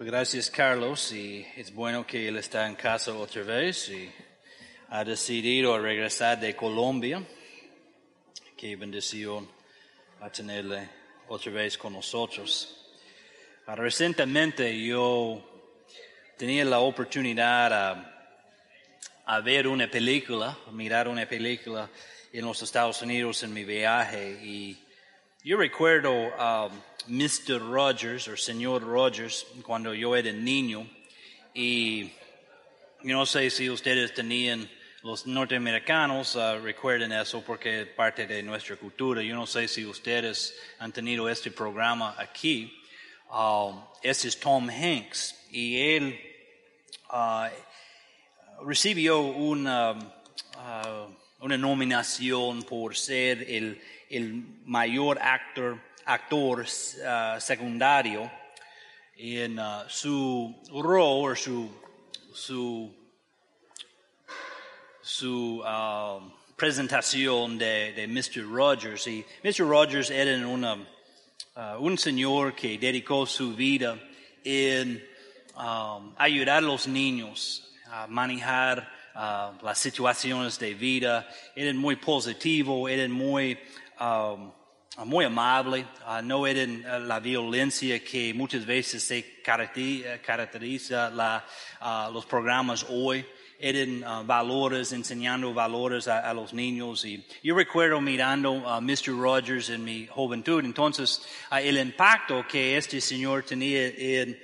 Gracias, Carlos, y es bueno que él está en casa otra vez y ha decidido regresar de Colombia. Qué bendición a tenerle otra vez con nosotros. Ah, Recientemente yo tenía la oportunidad a, a ver una película, a mirar una película en los Estados Unidos en mi viaje y yo recuerdo a Mr. Rogers o Señor Rogers cuando yo era niño y yo no sé si ustedes tenían, los norteamericanos ah, recuerden eso porque es parte de nuestra cultura. Yo no sé si ustedes han tenido este programa aquí. Um, este es Tom Hanks y él ah, recibió una, una nominación por ser el, el mayor actor, actor ah, secundario en ah, su rol o su, su, su ah, presentación de, de Mr. Rogers. Y Mr. Rogers era una, un señor que dedicó su vida en um, ayudar a los niños a manejar las situaciones de vida. Eran muy positivo, eran muy, um, muy amable, ah, no eran ah, la violencia que muchas veces se eh, caracteriza la, ah, los programas hoy. Eran ah, valores, enseñando valores a, los niños. Y yo recuerdo mirando a Mr. Rogers en mi juventud, entonces ah, el impacto que este señor tenía en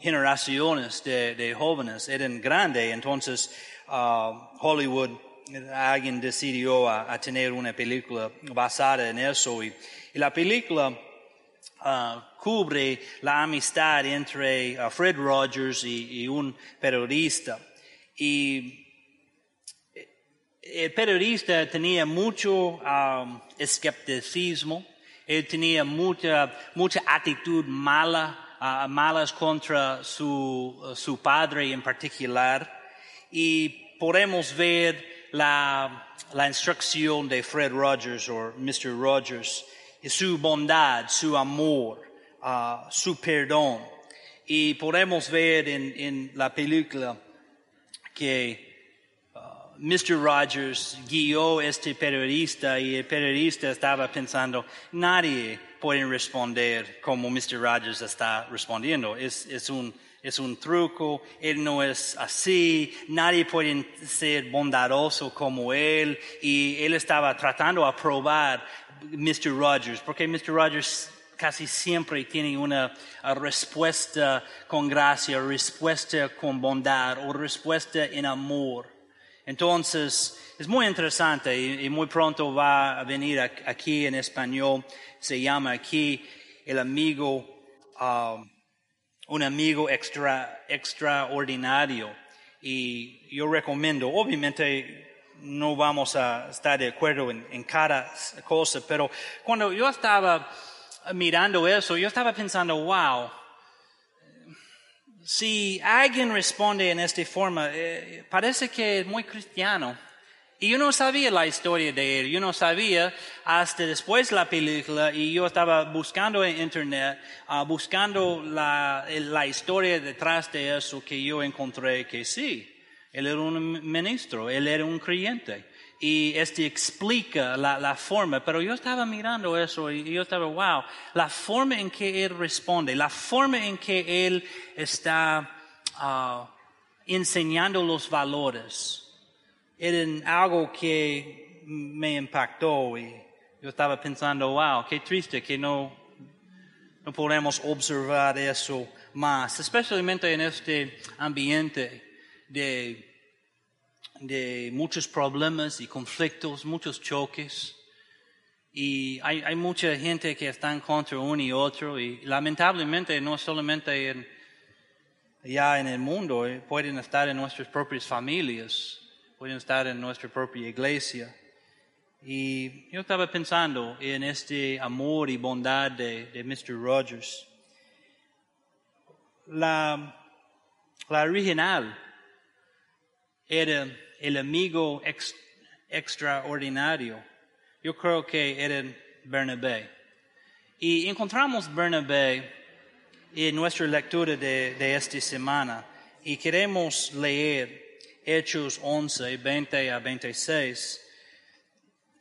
generaciones de, jóvenes eran grande. Entonces, ah, Hollywood, alguien decidió a, tener una película basada en eso. Y, la película ah, cubre la amistad entre ah, Fred Rogers y, y un periodista. Y el periodista tenía mucho um, escepticismo, él tenía mucha, mucha actitud mala, malas contra su, su padre en particular. Y podemos ver la, la instrucción de Fred Rogers o Mr. Rogers, su bondad, su amor, ah, su perdón. Y podemos ver en, en la película que uh, Mr. Rogers guió este periodista y el periodista estaba pensando, nadie puede responder como Mr. Rogers está respondiendo. Es, es, un, es un truco, él no es así, nadie puede ser bondadoso como él. Y él estaba tratando de probar Mr. Rogers, porque Mr. Rogers casi siempre tiene una respuesta con gracia, respuesta con bondad o respuesta en amor. Entonces, es muy interesante y, muy pronto va a venir aquí en español. Se llama aquí el amigo, um, un amigo extra, extraordinario. Y yo recomiendo, obviamente, no vamos a estar de acuerdo en, en cada cosa, pero cuando yo estaba mirando eso, yo estaba pensando, wow, si alguien responde en esta forma, eh, parece que es muy cristiano. Y yo no sabía la historia de él, yo no sabía hasta después la película y yo estaba buscando en internet, ah, buscando la, la historia detrás de eso que yo encontré que sí, él era un ministro, él era un creyente. Y este explica la, la forma, pero yo estaba mirando eso y yo estaba, wow, la forma en que él responde, la forma en que él está ah, enseñando los valores eran algo que me impactó y yo estaba pensando, wow, qué triste que no, no podemos observar eso más, especialmente en este ambiente de, de muchos problemas y conflictos, muchos choques. Y hay, hay mucha gente que está en contra uno y otro y lamentablemente no solamente en, ya en el mundo, eh, pueden estar en nuestras propias familias pueden estar en nuestra propia iglesia. Y yo estaba pensando en este amor y bondad de, de Mr. Rogers. La, la original era el amigo ex- extraordinario. Yo creo que era Bernabé. Y encontramos Bernabé en nuestra lectura de, de esta semana y queremos leer Hechos 11, 20 a 26.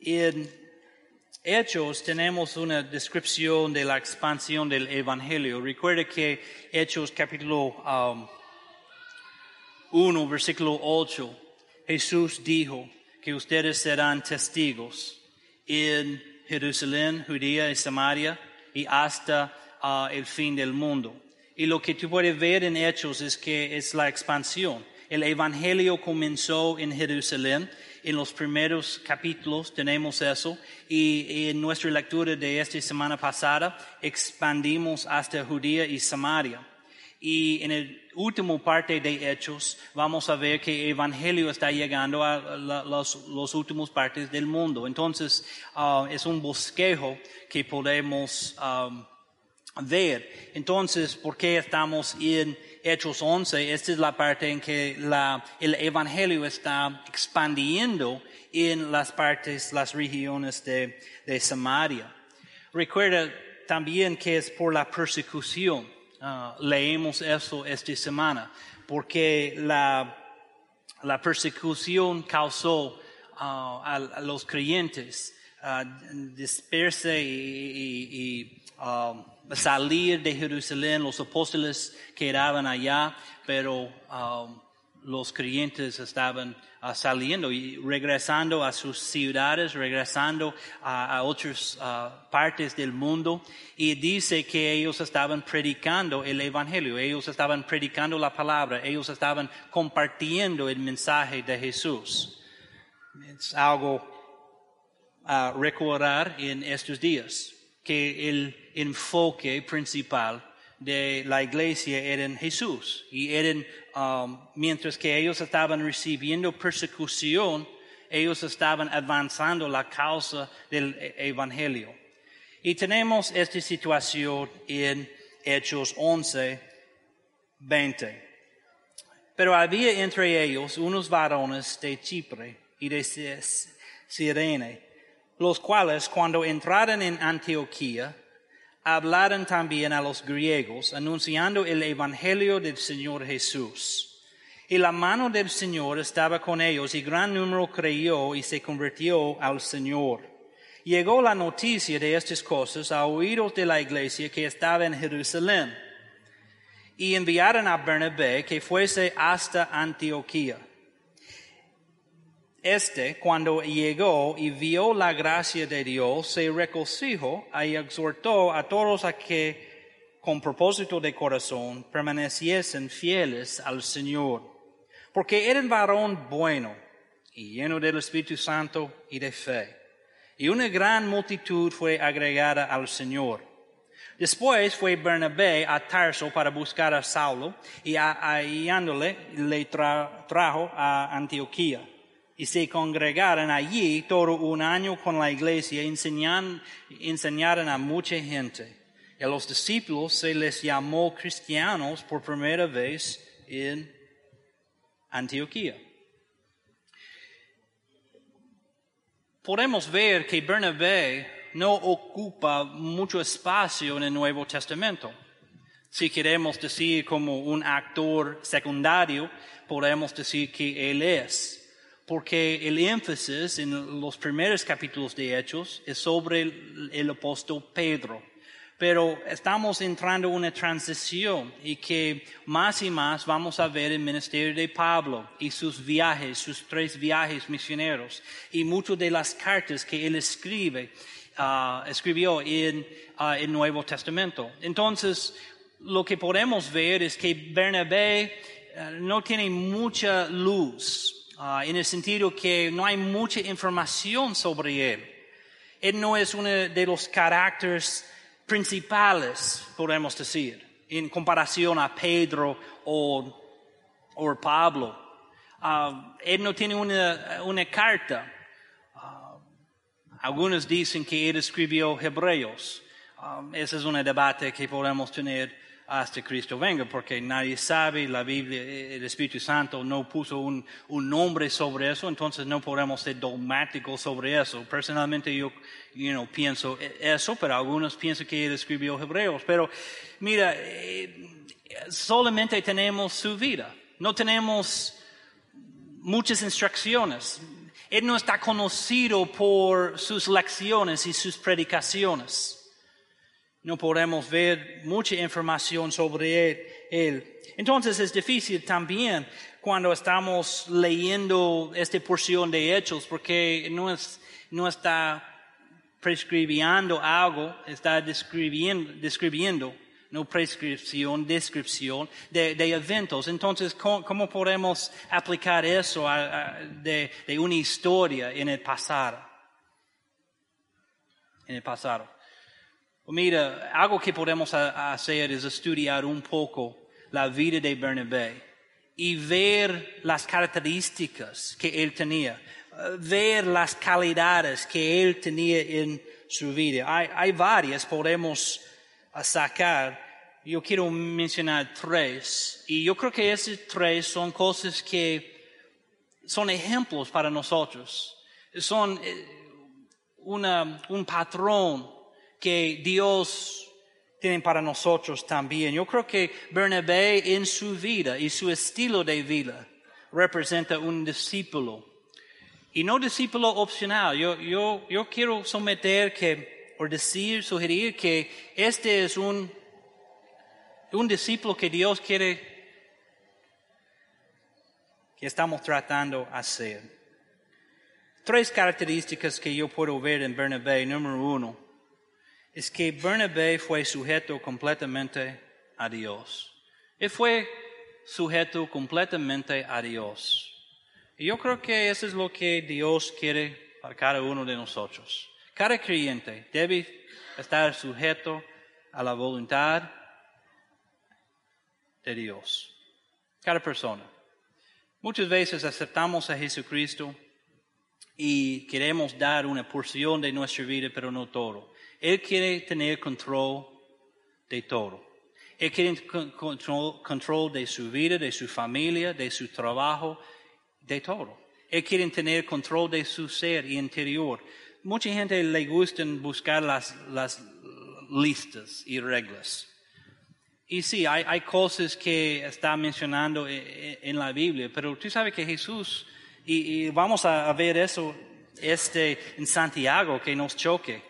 En Hechos tenemos una descripción de la expansión del Evangelio. Recuerde que Hechos capítulo um, 1, versículo 8, Jesús dijo que ustedes serán testigos en Jerusalén, Judía y Samaria y hasta uh, el fin del mundo. Y lo que tú puedes ver en Hechos es que es la expansión. El Evangelio comenzó en Jerusalén. En los primeros capítulos tenemos eso. Y, en nuestra lectura de esta semana pasada expandimos hasta Judía y Samaria. Y en el último parte de Hechos vamos a ver que el Evangelio está llegando a los, últimos partes del mundo. Entonces uh, es un bosquejo que podemos um, ver. Entonces, ¿por qué estamos en Hechos 11? Esta es la parte en que la, el Evangelio está expandiendo en las partes, las regiones de, de Samaria. Recuerda también que es por la persecución. Ah, leemos eso esta semana, porque la, la persecución causó ah, a, los creyentes uh, y, salir de Jerusalén. Los apóstoles quedaban allá, pero um, los creyentes estaban uh, saliendo y regresando a sus ciudades, regresando a, otras uh, partes del mundo. Y dice que ellos estaban predicando el Evangelio, ellos estaban predicando la palabra, ellos estaban compartiendo el mensaje de Jesús. Es algo a recordar en estos días, que el enfoque principal de la iglesia era en Jesús y eran, um, mientras que ellos estaban recibiendo persecución, ellos estaban avanzando la causa del e-, evangelio. Y tenemos esta situación en Hechos 11, 20. Pero había entre ellos unos varones de Chipre y de Sirene los cuales cuando entraron en Antioquía, hablaron también a los griegos, anunciando el Evangelio del Señor Jesús. Y la mano del Señor estaba con ellos y gran número creyó y se convirtió al Señor. Llegó la noticia de estas cosas a oídos de la iglesia que estaba en Jerusalén. Y enviaron a Bernabé que fuese hasta Antioquía. Este, cuando llegó y vio la gracia de Dios, se regocijó y exhortó a todos a que, con propósito de corazón, permaneciesen fieles al Señor. Porque era un varón bueno y lleno del Espíritu Santo y de fe. Y una gran multitud fue agregada al Señor. Después fue Bernabé a Tarso para buscar a Saulo y hallándole le trajo a Antioquía y se congregaron allí todo un año con la iglesia, enseñan, enseñaron a mucha gente. Y a los discípulos se les llamó cristianos por primera vez en Antioquía. Podemos ver que Bernabé no ocupa mucho espacio en el Nuevo Testamento. Si queremos decir como un actor secundario, podemos decir que él es porque el énfasis en los primeros capítulos de Hechos es sobre el, apóstol Pedro. Pero estamos entrando en una transición y que más y más vamos a ver el ministerio de Pablo y sus viajes, sus tres viajes misioneros y muchas de las cartas que él escribe, uh, escribió en uh, el Nuevo Testamento. Entonces, lo que podemos ver es que Bernabé uh, no tiene mucha luz Ah, en el sentido que no hay mucha información sobre él. Él no es uno de los caracteres principales, podemos decir, en comparación a Pedro o, o Pablo. Ah, él no tiene una, una carta. Ah, algunos dicen que él escribió Hebreos. ese es un debate que podemos tener hasta Cristo venga, porque nadie sabe, la Biblia, el Espíritu Santo no puso un, nombre sobre eso, entonces no podemos ser dogmáticos sobre eso. Personalmente yo pienso eso, pero algunos piensan que él escribió Hebreos. Pero mira, eh, solamente tenemos su vida, no tenemos muchas instrucciones. Él no está conocido por sus lecciones y sus predicaciones no podemos ver mucha información sobre él. Entonces es difícil también cuando estamos leyendo esta porción de hechos porque no, es, no está prescribiendo algo, está describiendo, describiendo no prescripción, descripción de, eventos. Entonces, ¿cómo, podemos aplicar eso de, de una historia en el pasado? En el pasado. Mira, algo que podemos hacer es estudiar un poco la vida de Bernabé y ver las características que él tenía, ver las calidades que él tenía en su vida. Hay, hay varias, podemos sacar. Yo quiero mencionar tres. Y yo creo que esas tres son cosas que son ejemplos para nosotros. Son eh, una, un patrón que Dios tiene para nosotros también. Yo creo que Bernabé en su vida y su estilo de vida representa un discípulo. Y no discípulo opcional. Yo, yo, yo quiero someter que, o decir, sugerir que este es un, un discípulo que Dios quiere que estamos tratando de hacer. Tres características que yo puedo ver en Bernabé. Número uno, es que Bernabé fue sujeto completamente a Dios. Él fue sujeto completamente a Dios. Y yo creo que eso es lo que Dios quiere para cada uno de nosotros. Cada creyente debe estar sujeto a la voluntad de Dios. Cada persona. Muchas veces aceptamos a Jesucristo y queremos dar una porción de nuestra vida, pero no todo. Él quiere tener control de todo. Él quiere control, control de su vida, de su familia, de su trabajo, de todo. Él quiere tener control de su ser interior. Mucha gente le gusta buscar las, las listas y reglas. Y sí, hay, hay, cosas que está mencionando e, e, en, la Biblia, pero tú sabes que Jesús, y, y vamos a ver eso este, en Santiago, que nos choque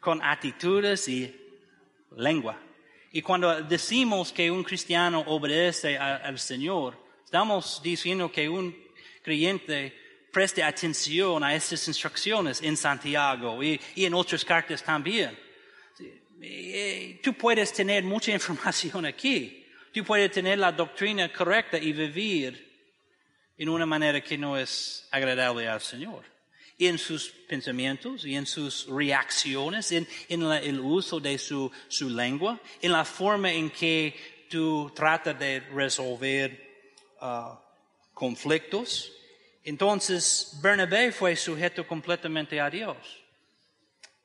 con actitudes y lengua. Y cuando decimos que un cristiano obedece al Señor, estamos diciendo que un creyente preste atención a estas instrucciones en Santiago y, en otras cartas también. Tú puedes tener mucha información aquí. Tú puedes tener la doctrina correcta y vivir en una manera que no es agradable al Señor en sus pensamientos y en sus reacciones, en, el uso de su, lengua, en la forma en que tú tratas de resolver uh, conflictos. Entonces, Bernabé fue sujeto completamente a Dios.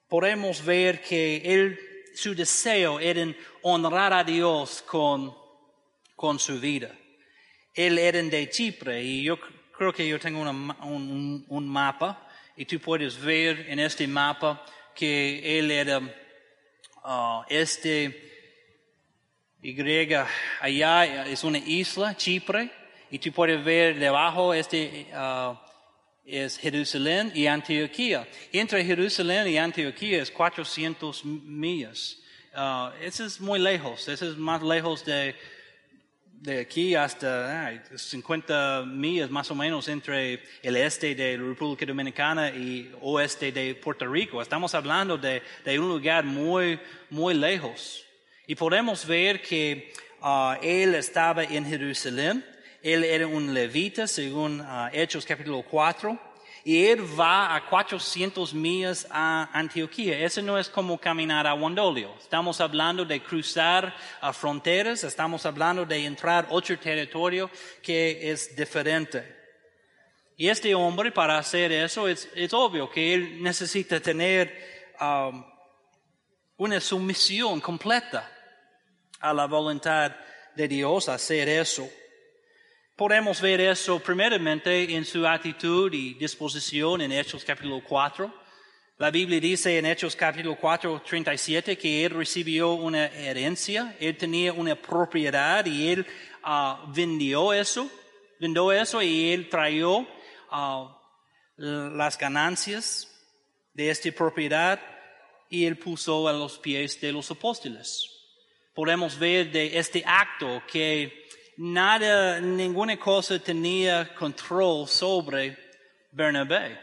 Podemos ver que su deseo era honrar a Dios con, con su vida. Él era de Chipre y yo creo que yo tengo un, un mapa y tú puedes ver en este mapa que él era uh, este Y allá es una isla, Chipre, y tú puedes ver debajo este uh, es Jerusalén y Antioquía. Entre Jerusalén y Antioquía es 400 millas. Uh, eso es muy lejos, eso es más lejos de de aquí hasta 50 millas más o menos entre el este de la República Dominicana y oeste de Puerto Rico. Estamos hablando de, de un lugar muy, muy lejos. Y podemos ver que uh, él estaba en Jerusalén. Él era un levita, según uh, Hechos capítulo 4 y él va a 400 millas a Antioquía. Eso no es como caminar a Wandolio. Estamos hablando de cruzar a fronteras, estamos hablando de entrar otro territorio que es diferente. Y este hombre, para hacer eso, es, es obvio que él necesita tener um, una sumisión completa a la voluntad de Dios hacer eso. Podemos ver eso primeramente en su actitud y disposición en Hechos capítulo 4. La Biblia dice en Hechos capítulo 4, 37 que él recibió una herencia, él tenía una propiedad y él ah, vendió eso, vendió eso y él trajo ah, las ganancias de esta propiedad y él puso a los pies de los apóstoles. Podemos ver de este acto que nada, ninguna cosa tenía control sobre Bernabé.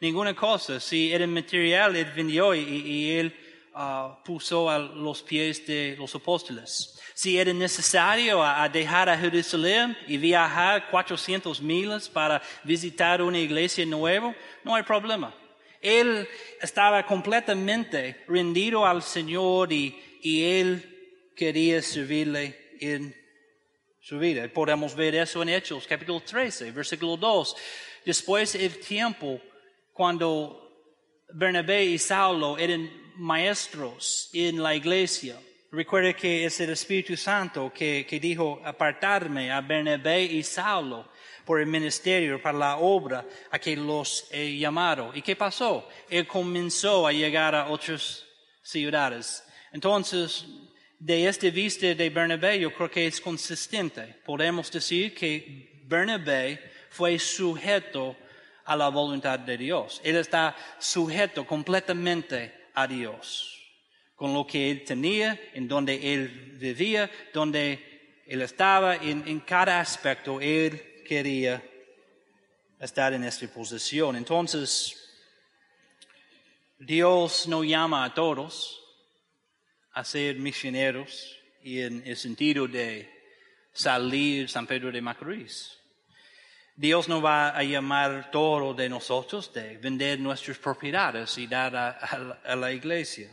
Ninguna cosa. Si era material, él vendió y, él uh, puso a los pies de los apóstoles. Si era necesario dejar a Jerusalén y viajar 400 millas para visitar una iglesia nueva, no hay problema. Él estaba completamente rendido al Señor y, y él quería servirle en su vida. Podemos ver eso en Hechos, capítulo 13, versículo 2. Después el tiempo cuando Bernabé y Saulo eran maestros en la iglesia. Recuerde que es el Espíritu Santo que, dijo apartarme a Bernabé y Saulo por el ministerio, para la obra a que los he llamado. ¿Y qué pasó? Él comenzó a llegar a otras ciudades. Entonces, de este vista de Bernabé, yo creo que es consistente. Podemos decir que Bernabé fue sujeto a la voluntad de Dios. Él está sujeto completamente a Dios. Con lo que él tenía, en donde él vivía, donde él estaba, en, en cada aspecto, él quería estar en esta posición. Entonces, Dios no llama a todos a ser misioneros y en el sentido de salir San Pedro de Macorís. Dios no va a llamar todo de nosotros de vender nuestras propiedades y dar a, la iglesia.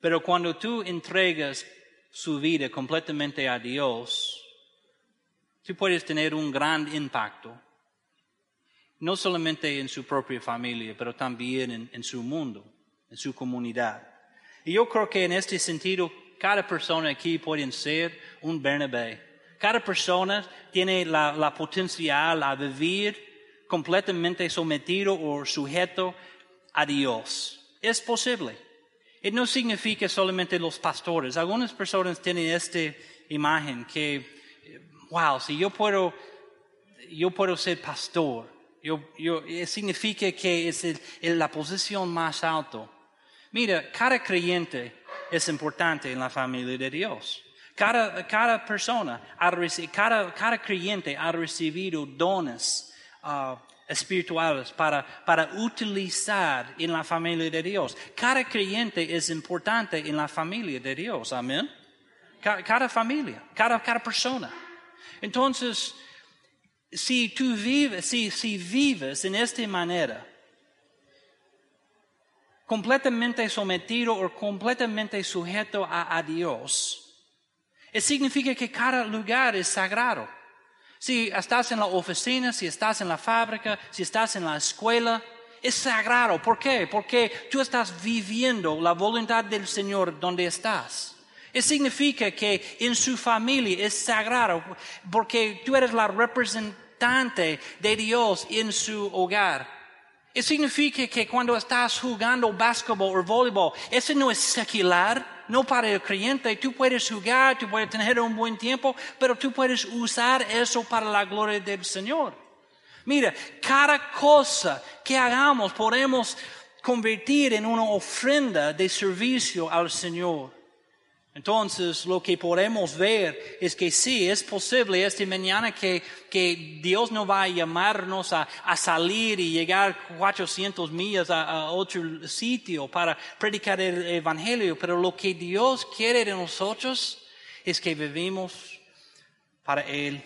Pero cuando tú entregas su vida completamente a Dios, tú puedes tener un gran impacto, no solamente en su propia familia, pero también en su mundo, en su comunidad. Y yo creo que en este sentido, cada persona aquí puede ser un Bernabé. Cada persona tiene la, la potencial a vivir completamente sometido o sujeto a Dios. Es posible. Y no significa solamente los pastores. Algunas personas tienen esta imagen que, wow, si yo puedo, yo puedo ser pastor, yo, yo, significa que es la posición más alta. Mira, cada creyente es importante en la familia de Dios. Cada, persona, cada, creyente ha recibido dones uh, espirituales para, para utilizar en la familia de Dios. Cada creyente es importante en la familia de Dios. Amén. Cada, cada familia, cada, cada persona. Entonces, si tú vives, si, si vives en esta manera, completamente sometido o completamente sujeto a, a Dios, significa que cada lugar es sagrado. Si estás en la oficina, si estás en la fábrica, si estás en la escuela, es sagrado. ¿Por qué? Porque tú estás viviendo la voluntad del Señor donde estás. Eso significa que en su familia es sagrado porque tú eres la representante de Dios en su hogar. Eso significa que cuando estás jugando básquetbol o voleibol, eso no es secular, no para el creyente. Tú puedes jugar, tú puedes tener un buen tiempo, pero tú puedes usar eso para la gloria del Señor. Mira, cada cosa que hagamos podemos convertir en una ofrenda de servicio al Señor. Entonces, lo que podemos ver es que sí, es posible esta mañana que, que Dios no va a llamarnos a, a, salir y llegar 400 millas a, a, otro sitio para predicar el Evangelio, pero lo que Dios quiere de nosotros es que vivimos para Él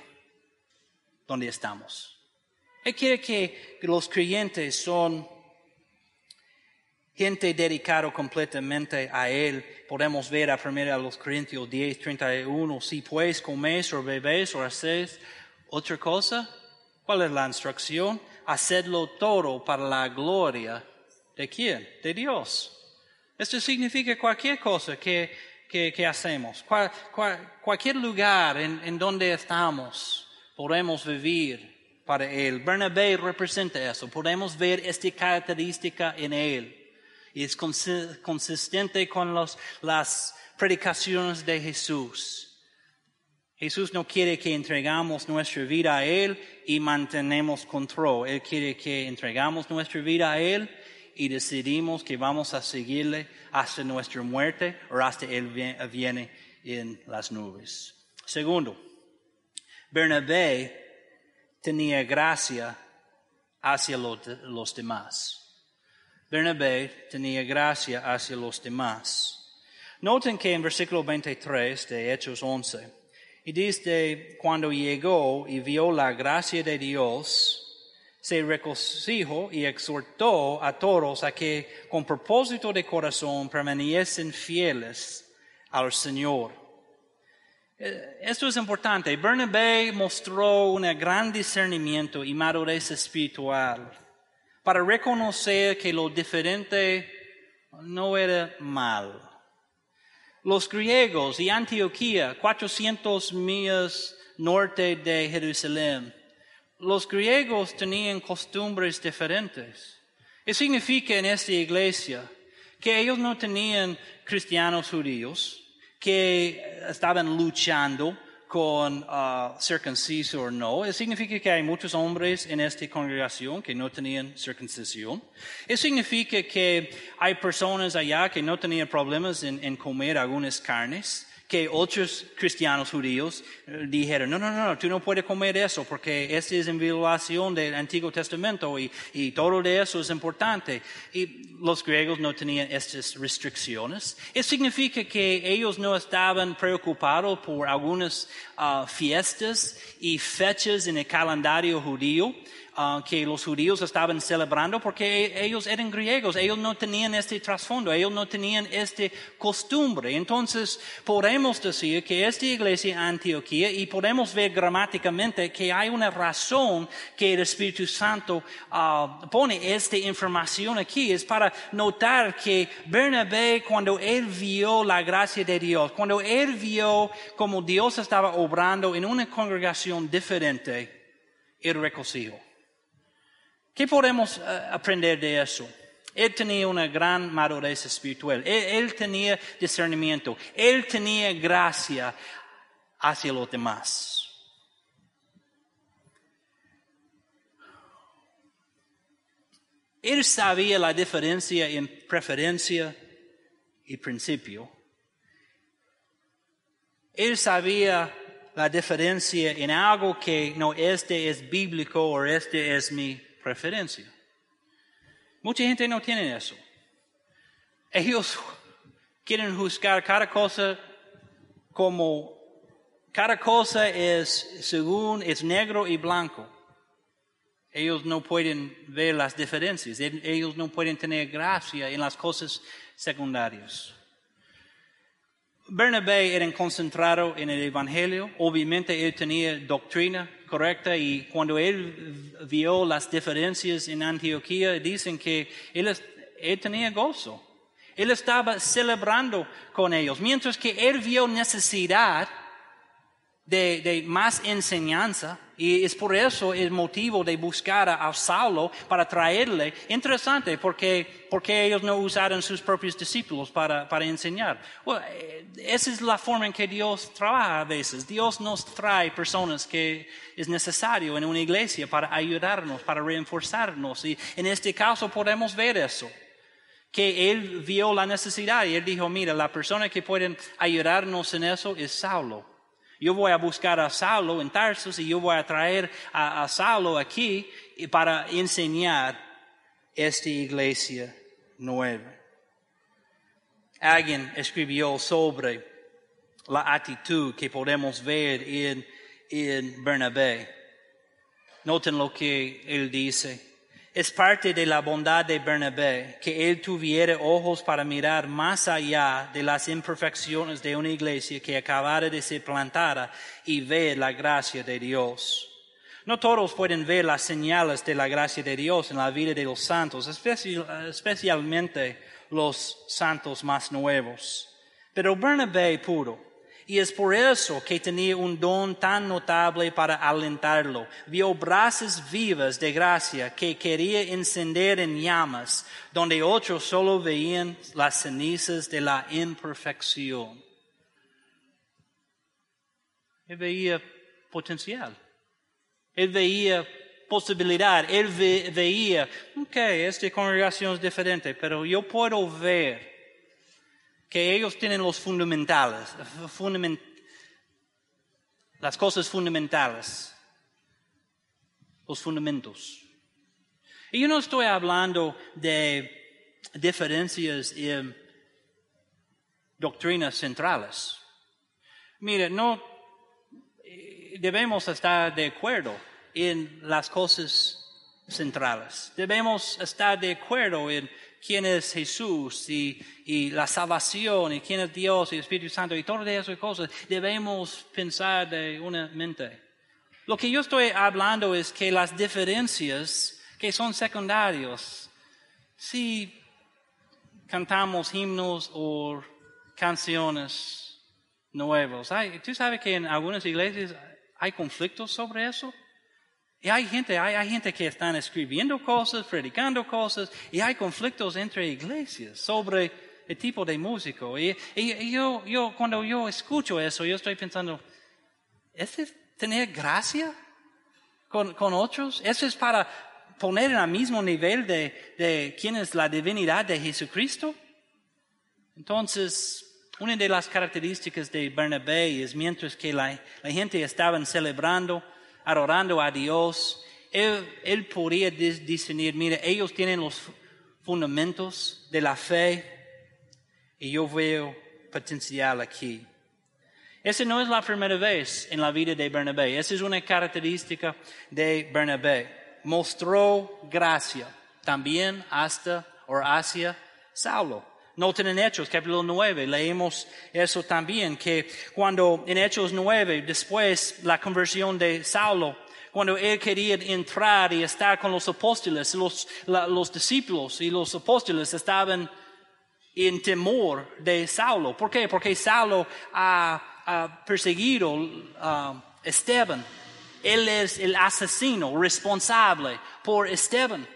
donde estamos. Él quiere que los creyentes son gente dedicado completamente a Él. Podemos ver a primera a los Corintios 10, 31, si pues coméis o bebéis o hacéis otra cosa, ¿cuál es la instrucción? Hacedlo todo para la gloria de quién? De Dios. Esto significa cualquier cosa que, ¿qué, qué hacemos? Cual, cual, cualquier lugar en, en donde estamos, podemos vivir para Él. Bernabé representa eso. Podemos ver esta característica en Él. Y es consistente con las predicaciones de Jesús. Jesús no quiere que entregamos nuestra vida a Él y mantenemos control. Él quiere que entregamos nuestra vida a Él y decidimos que vamos a seguirle hasta nuestra muerte o hasta Él viene en las nubes. Segundo, Bernabé tenía gracia hacia los demás. Bernabé tenía gracia hacia los demás. Noten que en versículo 23 de Hechos 11, y dice, cuando llegó y vio la gracia de Dios, se regocijó y exhortó a todos a que con propósito de corazón permaneciesen fieles al Señor. Eh, esto es importante. Bernabé mostró un gran discernimiento y madurez espiritual para reconocer que lo diferente no era mal. Los griegos y Antioquía, 400 millas norte de Jerusalén, los griegos tenían costumbres diferentes. Eso significa en esta iglesia que ellos no tenían cristianos judíos que estaban luchando con uh, circunciso o no. Significa que hay muchos hombres en esta congregación que no tenían circuncisión. Significa que hay personas allá que no tenían problemas en comer algunas carnes que otros cristianos judíos eh, dijeron, no, no, no, tú no puedes comer eso porque esta es en violación del Antiguo Testamento y, y todo de eso es importante. Y los griegos no tenían estas restricciones. Eso significa que ellos no estaban preocupados por algunas uh, fiestas y fechas en el calendario judío. Ah, que los judíos estaban celebrando porque ellos eran griegos, ellos no tenían este trasfondo, ellos no tenían esta costumbre. Entonces podemos decir que esta iglesia Antioquía y podemos ver gramáticamente que hay una razón que el Espíritu Santo uh, pone esta información aquí, es para notar que Bernabé cuando él vio la gracia de Dios, cuando él vio como Dios estaba obrando en una congregación diferente, el regocijo. ¿Qué podemos eh, aprender de eso? Él tenía una gran madurez espiritual. Él, tenía discernimiento. Él tenía gracia hacia los demás. Él sabía la diferencia en preferencia y principio. Él sabía la diferencia en algo que no este es bíblico o este es mi preferencia. Mucha gente no tiene eso. Ellos quieren juzgar cada cosa como cada cosa es según es negro y blanco. Ellos no pueden ver las diferencias. Ellos no pueden tener gracia en las cosas secundarias. Bernabé era concentrado en el Evangelio. Obviamente él tenía doctrina correcta y cuando él vio las diferencias en Antioquía, dicen que él, él tenía gozo. Él estaba celebrando con ellos, mientras que él vio necesidad de, de, más enseñanza y es por eso el motivo de buscar a, Saulo para traerle. Interesante, porque, porque ellos no usaron sus propios discípulos para, para enseñar. Eh, esa es la forma en que Dios trabaja a veces. Dios nos trae personas que es necesario en una iglesia para ayudarnos, para reforzarnos. Y en este caso podemos ver eso que él vio la necesidad y él dijo, mira, la persona que puede ayudarnos en eso es Saulo. Yo voy a buscar a Saulo en Tarsus y yo voy a traer a, Saulo aquí para enseñar esta iglesia nueva. Alguien escribió sobre la actitud que podemos ver en, en Bernabé. Noten lo que él dice. Es parte de la bondad de Bernabé que él tuviera ojos para mirar más allá de las imperfecciones de una iglesia que acabara de ser plantada y ver la gracia de Dios. No todos pueden ver las señales de la gracia de Dios en la vida de los santos, especialmente los santos más nuevos. Pero Bernabé pudo. Y es por eso que tenía un don tan notable para alentarlo. Vio brasas vivas de gracia que quería encender en llamas, donde otros solo veían las cenizas de la imperfección. Él veía potencial. Él veía posibilidad. Él veía, ok, esta congregación es diferente, pero yo puedo ver que ellos tienen los fundamentales, las cosas fundamentales, los fundamentos. Y yo no estoy hablando de diferencias en doctrinas centrales. Mire, no eh, debemos estar de acuerdo en las cosas centrales. Debemos estar de acuerdo en quién es Jesús y, la salvación y quién es Dios y el Espíritu Santo y todas esas cosas, debemos pensar de una mente. Lo que yo estoy hablando es que las diferencias que son secundarios, si cantamos himnos o canciones nuevos, tú sabes que en algunas iglesias hay conflictos sobre eso. Y hay gente, hay, gente que están escribiendo cosas, predicando cosas, y hay conflictos entre iglesias sobre el tipo de músico. Y, yo, yo, cuando yo escucho eso, yo estoy pensando, ¿eso es tener gracia con, con otros? ¿Eso es para poner en el mismo nivel de, de quién es la divinidad de Jesucristo? Entonces, una de las características de Bernabé es mientras que la, la gente estaban celebrando, adorando a Dios, él, podría discernir, mire, ellos tienen los fundamentos de la fe y yo veo potencial aquí. Esa no es la primera vez en la vida de Bernabé, esa es una característica de Bernabé. Mostró gracia también hasta o hacia Saulo. Noten en Hechos capítulo 9, leemos eso también, que cuando en Hechos 9, después la conversión de Saulo, cuando él quería entrar y estar con los apóstoles, los, los discípulos y los apóstoles estaban en temor de Saulo. ¿Por qué? Porque Saulo ha, perseguido a Esteban. Él es el asesino responsable por Esteban.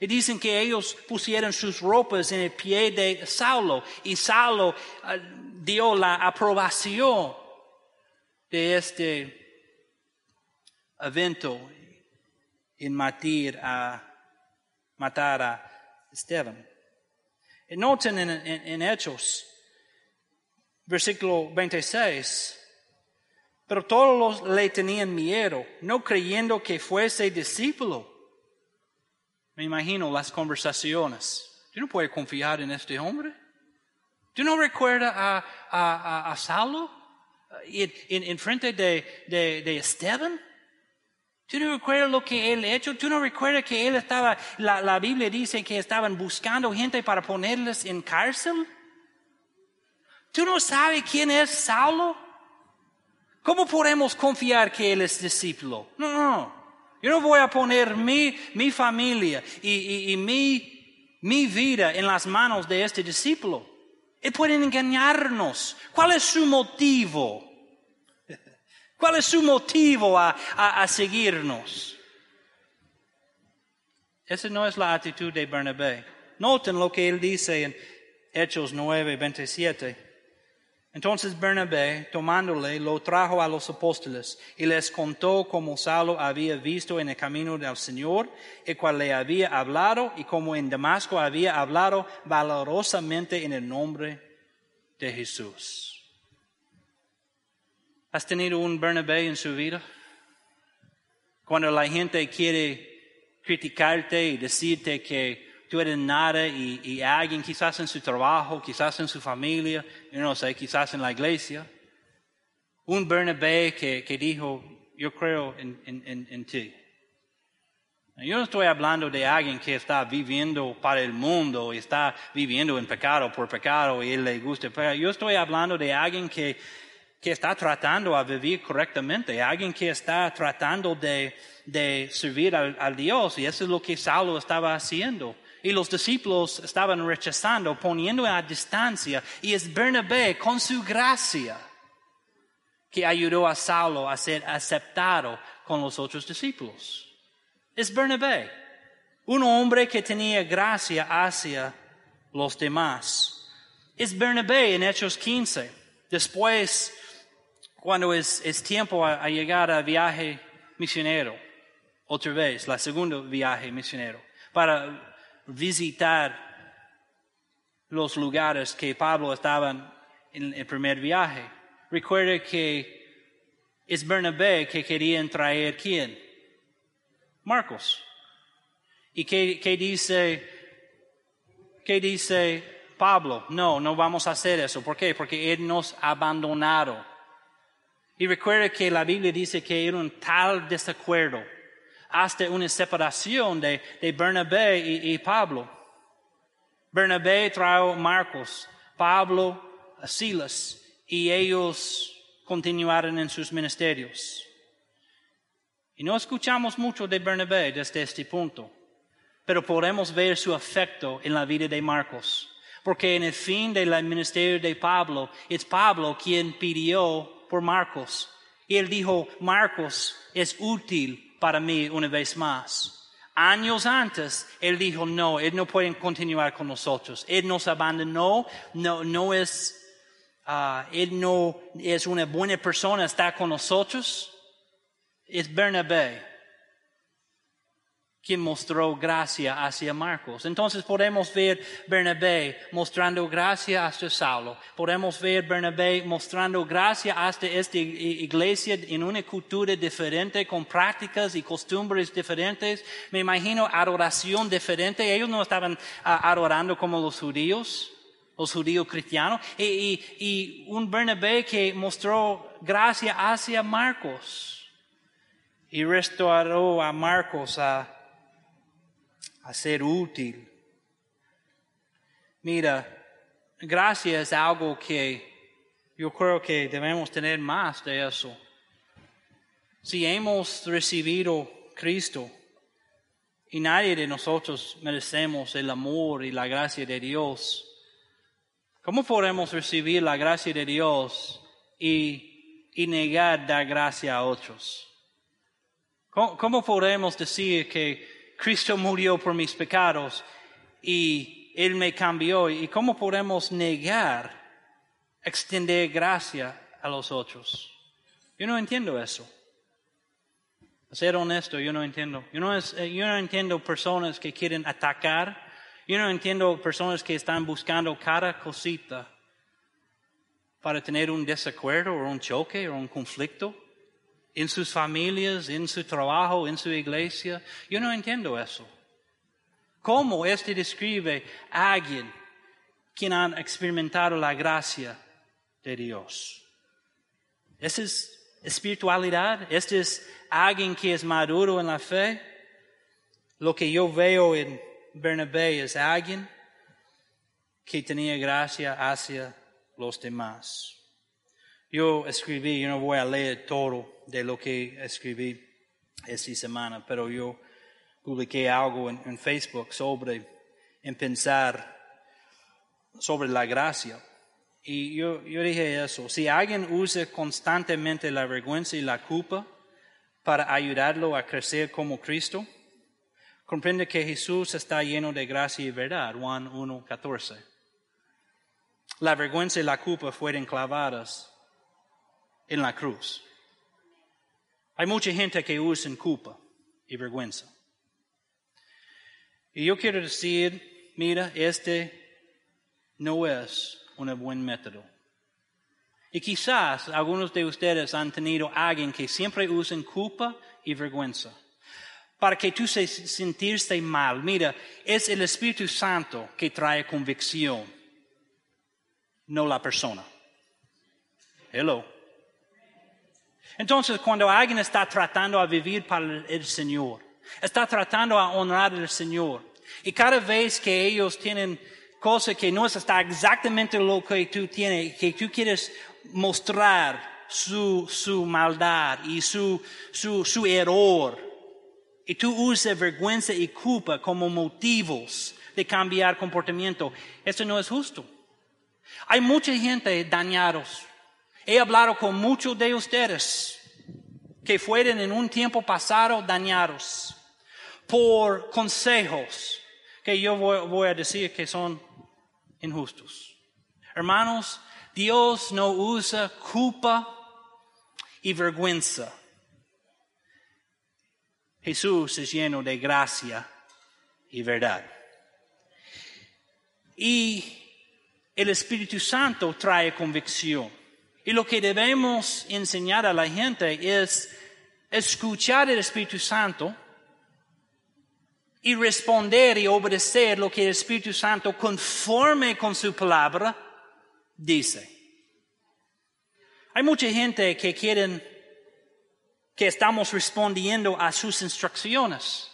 Y dicen que ellos pusieron sus ropas en el pie de Saulo y Saulo ah, dio la aprobación de este evento en matar a, matar a Esteban. Y noten en, en Hechos, versículo 26, pero todos le tenían miedo, no creyendo que fuese discípulo. Me imagino las conversaciones. ¿Tú no puedes confiar en este hombre? ¿Tú no recuerdas a, a, a, Saulo en, en, frente de, de, de, Esteban? ¿Tú no recuerdas lo que él ha hecho? ¿Tú no recuerdas que él estaba, la, la Biblia dice que estaban buscando gente para ponerles en cárcel? ¿Tú no sabes quién es Saulo? ¿Cómo podemos confiar que él es discípulo? No, no. Yo no voy a poner mi, mi familia y, y, mi, mi vida en las manos de este discípulo. Y pueden engañarnos. ¿Cuál es su motivo? ¿Cuál es su motivo a, a, a seguirnos? Esa no es la actitud de Bernabé. Noten lo que él dice en Hechos 9, 27. Entonces Bernabé, tomándole, lo trajo a los apóstoles y les contó cómo Saulo había visto en el camino del Señor, el cual le había hablado y cómo en Damasco había hablado valorosamente en el nombre de Jesús. ¿Has tenido un Bernabé en su vida? Cuando la gente quiere criticarte y decirte que tú eres nada y, alguien quizás en su trabajo, quizás en su familia, no sé, quizás en la iglesia. Un Bernabé que, que dijo, yo creo en, en, en, ti. Yo no estoy hablando de alguien que está viviendo para el mundo y está viviendo en pecado por pecado y él le gusta Yo estoy hablando de alguien que, que está tratando a vivir correctamente, alguien que está tratando de, de servir al, al Dios y eso es lo que Saulo estaba haciendo. Y los discípulos estaban rechazando, poniendo a distancia, y es Bernabé con su gracia que ayudó a Saulo a ser aceptado con los otros discípulos. Es Bernabé, un hombre que tenía gracia hacia los demás. Es Bernabé en Hechos 15. Después, cuando es, tiempo a, a llegar al viaje misionero, otra vez, la segunda viaje misionero, para visitar los lugares que Pablo estaba en el primer viaje. Recuerde que es Bernabé que querían traer quién? Marcos. ¿Y qué, dice? ¿Qué dice Pablo? No, no vamos a hacer eso. ¿Por qué? Porque Él nos abandonaron. Y recuerde que la Biblia dice que era un tal desacuerdo hasta una separación de, de Bernabé y, Pablo. Bernabé trajo Marcos, Pablo Silas y ellos continuaron en sus ministerios. Y no escuchamos mucho de Bernabé desde este punto, pero podemos ver su efecto en la vida de Marcos, porque en el fin del ministerio de Pablo, es Pablo quien pidió por Marcos. Y él dijo, Marcos es útil para mí una vez más. Años antes, Él dijo, no, Él no puede continuar con nosotros. Él nos abandonó, no, no es, uh, Él no es una buena persona, está con nosotros. Es Bernabé quien mostró gracia hacia Marcos. Entonces podemos ver Bernabé mostrando gracia hacia Saulo. Podemos ver Bernabé mostrando gracia hacia esta iglesia en una cultura diferente, con prácticas y costumbres diferentes. Me imagino adoración diferente. Ellos no estaban ah, adorando como los judíos los judíos cristianos, y, y, un Bernabé que mostró gracia hacia Marcos y restauró a Marcos a, a ser útil. Mira, gracia es algo que yo creo que debemos tener más de eso. Si hemos recibido Cristo y nadie de nosotros merecemos el amor y la gracia de Dios, ¿cómo podemos recibir la gracia de Dios y, y negar dar gracia a otros? ¿Cómo, ¿Cómo podemos decir que Cristo murió por mis pecados y Él me cambió. ¿Y cómo podemos negar extender gracia a los otros? Yo no entiendo eso. A ser honesto, yo no entiendo. Yo no, eh, yo no entiendo personas que quieren atacar. Yo no entiendo personas que están buscando cada cosita para tener un desacuerdo o un choque o un conflicto en sus familias, en su trabajo, en su iglesia. Yo no entiendo eso. ¿Cómo este describe a alguien quien ha experimentado la gracia de Dios? ¿Esa es espiritualidad? ¿Este es alguien que es maduro en la fe? Lo que yo veo en Bernabé es alguien que tenía gracia hacia los demás. Yo escribí, yo no voy a leer todo de lo que escribí esta semana, pero yo publiqué algo en, Facebook sobre, en pensar sobre la gracia. Y yo, yo dije eso, si alguien usa constantemente la vergüenza y la culpa para ayudarlo a crecer como Cristo, comprende que Jesús está lleno de gracia y verdad, Juan 1.14. La vergüenza y la culpa fueron clavadas en la cruz. Hay mucha gente que usa culpa y vergüenza. Y yo quiero decir, mira, este no es un buen método. Y quizás algunos de ustedes han tenido alguien que siempre usa culpa y vergüenza. Para que tú se sentirse mal. Mira, es el Espíritu Santo que trae convicción, no la persona. Hello. Entonces, cuando alguien está tratando a vivir para el Señor, está tratando a honrar al Señor, y cada vez que ellos tienen cosas que no está exactamente lo que tú tienes, que tú quieres mostrar su, su maldad y su, su, su error, y tú usas vergüenza y culpa como motivos de cambiar comportamiento. Eso no es justo. Hay mucha gente dañados. He hablado con muchos de ustedes que fueron en un tiempo pasado dañados por consejos que yo voy, a decir que son injustos. Hermanos, Dios no usa culpa y vergüenza. Jesús es lleno de gracia y verdad. Y el Espíritu Santo trae convicción. Y lo que debemos enseñar a la gente es escuchar el Espíritu Santo y responder y obedecer lo que el Espíritu Santo conforme con su palabra dice. Hay mucha gente que quieren que estamos respondiendo a sus instrucciones.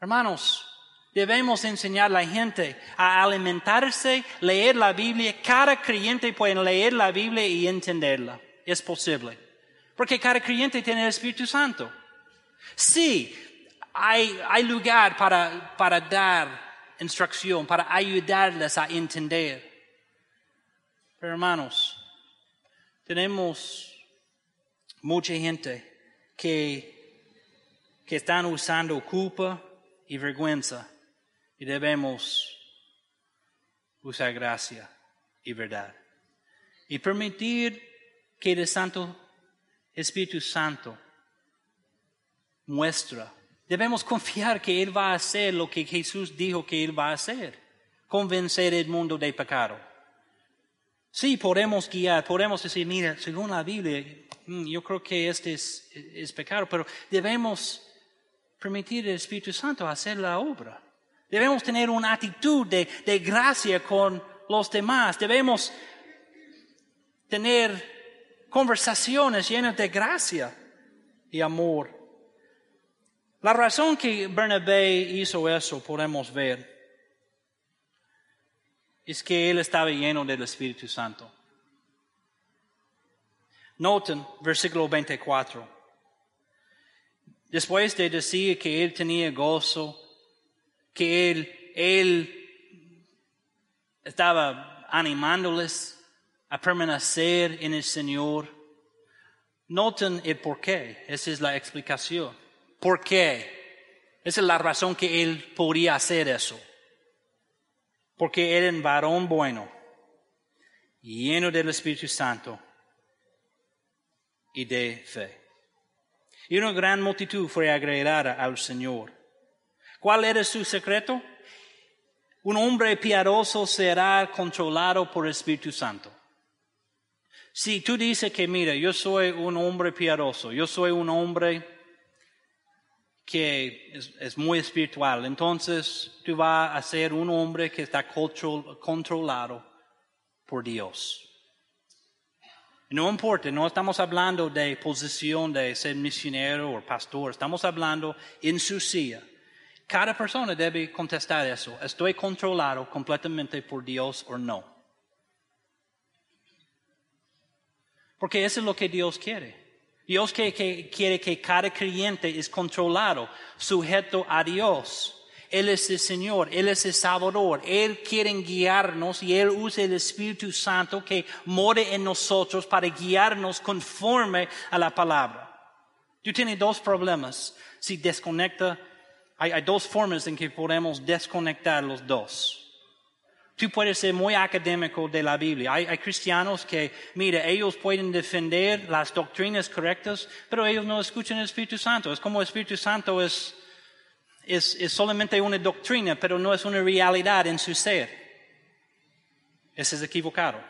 Hermanos, debemos enseñar a la gente a alimentarse, leer la Biblia. Cada creyente puede leer la Biblia y entenderla. Es posible. Porque cada creyente tiene el Espíritu Santo. Sí, hay, lugar para, para dar instrucción, para ayudarles a entender. Pero hermanos, tenemos mucha gente que, que están usando culpa y vergüenza y debemos usar gracia y verdad. Y permitir que el Santo Espíritu Santo muestra Debemos confiar que Él va a hacer lo que Jesús dijo que Él va a hacer, convencer el mundo de pecado. Sí, podemos guiar, podemos decir, mira, según la Biblia, mm, yo creo que este es, es pecado, pero debemos permitir al Espíritu Santo hacer la obra. Debemos tener una actitud de, de gracia con los demás. Debemos tener conversaciones llenas de gracia y amor. La razón que Bernabé hizo eso, podemos ver, es que él estaba lleno del Espíritu Santo. Noten versículo 24. Después de decir que él tenía gozo, que él, él estaba animándoles a permanecer en el Señor, noten el por qué. Esa es la explicación. ¿Por qué? Esa es la razón que él podría hacer eso. Porque era un varón bueno, lleno del Espíritu Santo y de fe. Y una gran multitud fue agregada al Señor. ¿Cuál era su secreto? Un hombre piadoso será controlado por el Espíritu Santo. Si tú dices que, mira, yo soy un hombre piadoso, yo soy un hombre que es, muy espiritual. Entonces tú vas a ser un hombre que está controlado por Dios. No importa, no estamos hablando de posición de ser misionero o pastor, estamos hablando en su silla. Cada persona debe contestar eso. ¿Estoy controlado completamente por Dios o no? Porque eso es lo que Dios quiere. Dios quiere que cada creyente es controlado, sujeto a Dios. Él es el Señor, Él es el Salvador, Él quiere guiarnos y Él usa el Espíritu Santo que more en nosotros para guiarnos conforme a la palabra. Tú tienes dos problemas. Si desconecta, hay dos formas en que podemos desconectar los dos. Tú puedes ser muy académico de la Biblia. Hay, cristianos que, mira, ellos pueden defender las doctrinas correctas, pero ellos no escuchan el Espíritu Santo. Es como el Espíritu Santo es, es, es solamente una doctrina, pero no es una realidad en su ser. Ese es equivocado.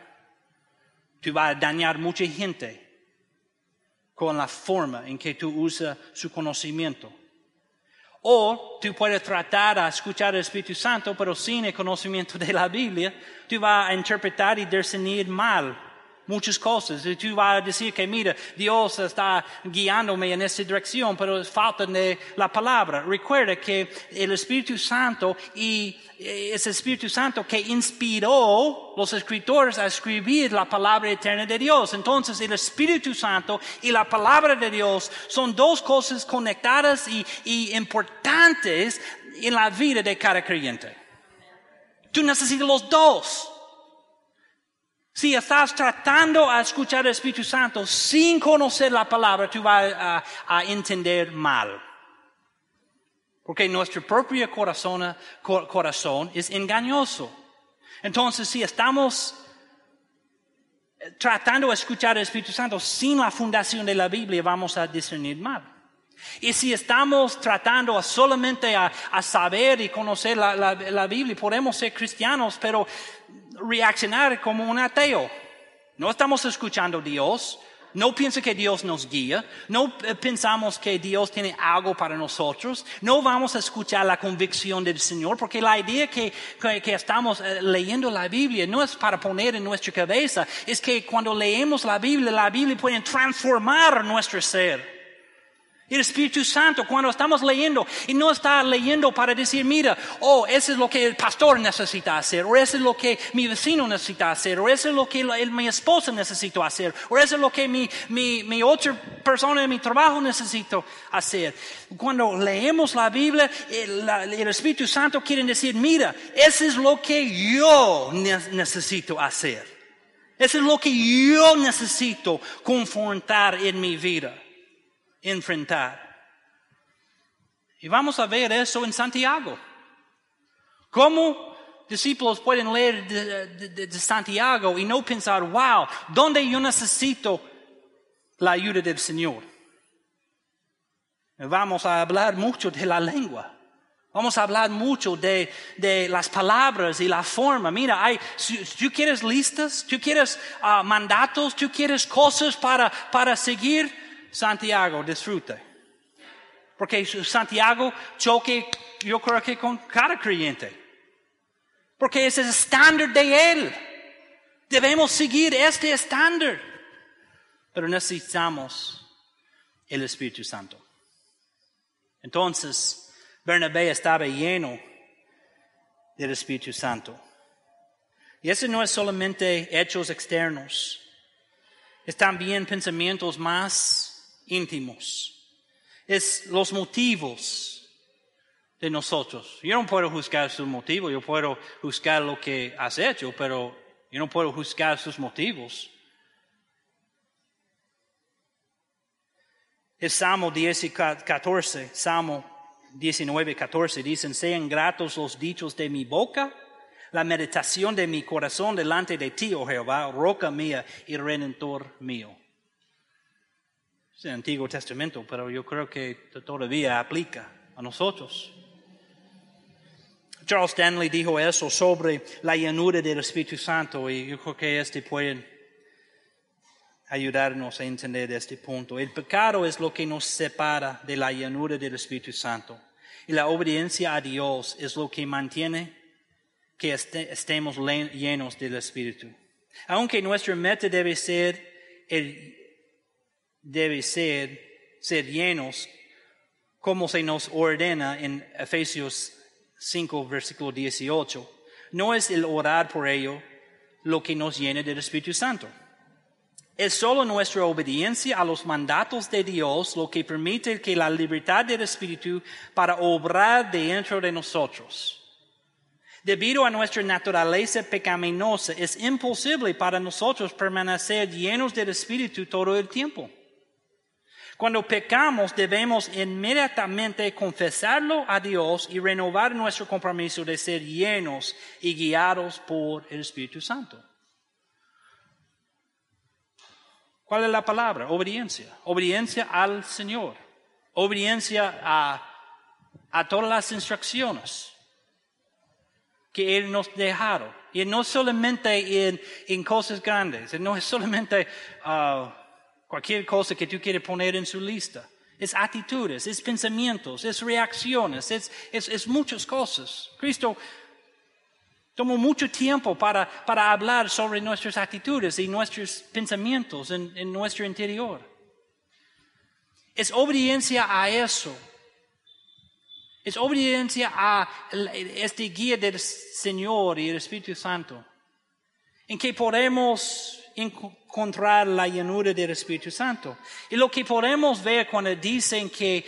Tú vas a dañar mucha gente con la forma en que tú usas su conocimiento. O tú puedes tratar a escuchar el Espíritu Santo, pero sin el conocimiento de la Biblia, tú vas a interpretar y discernir mal muchas cosas. Y tú vas a decir que, mira, Dios está guiándome en esta dirección, pero falta de la palabra. Recuerda que el Espíritu Santo y es el Espíritu Santo que inspiró los escritores a escribir la palabra eterna de Dios. Entonces el Espíritu Santo y la palabra de Dios son dos cosas conectadas y, importantes en la vida de cada creyente. Tú necesitas los dos. Si estás tratando a escuchar el Espíritu Santo sin conocer la palabra, tú vas a entender mal. Porque nuestro propio corazón, corazón es engañoso. Entonces, si estamos tratando de escuchar el Espíritu Santo sin la fundación de la Biblia, vamos a discernir mal. Y si estamos tratando solamente a, saber y conocer la, la, Biblia, podemos ser cristianos, pero reaccionar como un ateo. No estamos escuchando a Dios, no piensa que Dios nos guía, no eh, pensamos que Dios tiene algo para nosotros, no vamos a escuchar la convicción del Señor, porque la idea que, que, estamos eh, leyendo la Biblia no es para poner en nuestra cabeza, es que cuando leemos la Biblia, la Biblia puede transformar nuestro ser. El Espíritu Santo, cuando estamos leyendo, y no está leyendo para decir, mira, oh, eso es lo que el pastor necesita hacer, o eso es lo que mi vecino necesita hacer, o eso es lo que mi esposa necesita hacer, o eso es lo que mi, mi, mi otra persona en mi trabajo necesita hacer. Cuando leemos la Biblia, el, el Espíritu Santo quiere decir, mira, eso es lo que yo necesito hacer. Eso es lo que yo necesito confrontar en mi vida enfrentar. Y vamos a ver eso en Santiago. ¿Cómo discípulos pueden leer de, Santiago y no pensar, wow, ¿dónde yo necesito la ayuda del Señor? Vamos a hablar mucho de la lengua. Vamos a hablar mucho de, las palabras y la forma. Mira, hay, si, tú quieres listas, tú quieres ah, mandatos, tú quieres cosas para, para seguir, Santiago disfrute. Porque Santiago choque, yo creo que con cada creyente. Porque ese es el estándar de Él. Debemos seguir este estándar. Pero necesitamos el Espíritu Santo. Entonces, Bernabé estaba lleno del Espíritu Santo. Y eso no es solamente hechos externos, es también pensamientos más íntimos. Es los motivos de nosotros. Yo no puedo juzgar sus motivos, yo puedo juzgar lo que has hecho, pero yo no puedo juzgar sus motivos. Es Salmo 10 y 14, Salmo 19 14, dicen, sean gratos los dichos de mi boca, la meditación de mi corazón delante de ti, oh Jehová, roca mía y redentor mío el Antiguo Testamento, pero yo creo que todavía aplica a nosotros. Charles Stanley dijo eso sobre la llanura del Espíritu Santo y yo creo que este puede ayudarnos a entender este punto. El pecado es lo que nos separa de la llanura del Espíritu Santo y la obediencia a Dios es lo que mantiene que estemos llenos del Espíritu. Aunque nuestra meta debe ser el debe ser llenos como se nos ordena en Efesios 5, versículo 18. No es el orar por ello lo que nos llena del Espíritu Santo. Es solo nuestra obediencia a los mandatos de Dios lo que permite que la libertad del Espíritu para obrar dentro de nosotros. Debido a nuestra naturaleza pecaminosa, es imposible para nosotros permanecer llenos del Espíritu todo el tiempo. Cuando pecamos debemos inmediatamente confesarlo a Dios y renovar nuestro compromiso de ser llenos y guiados por el Espíritu Santo. ¿Cuál es la palabra? Obediencia. Obediencia al Señor. Obediencia a, a todas las instrucciones que Él nos dejaron. Y no solamente en, en cosas grandes, no es solamente uh, Cualquier cosa que tú quieras poner en su lista. Es actitudes, es pensamientos, es reacciones, es, es, muchas cosas. Cristo tomó mucho tiempo para, para hablar sobre nuestras actitudes y nuestros pensamientos en, en nuestro interior. Es obediencia a eso. Es obediencia a este guía del Señor y el Espíritu Santo. En que podemos encontrar la llanura del Espíritu Santo. Y lo que podemos ver cuando dicen que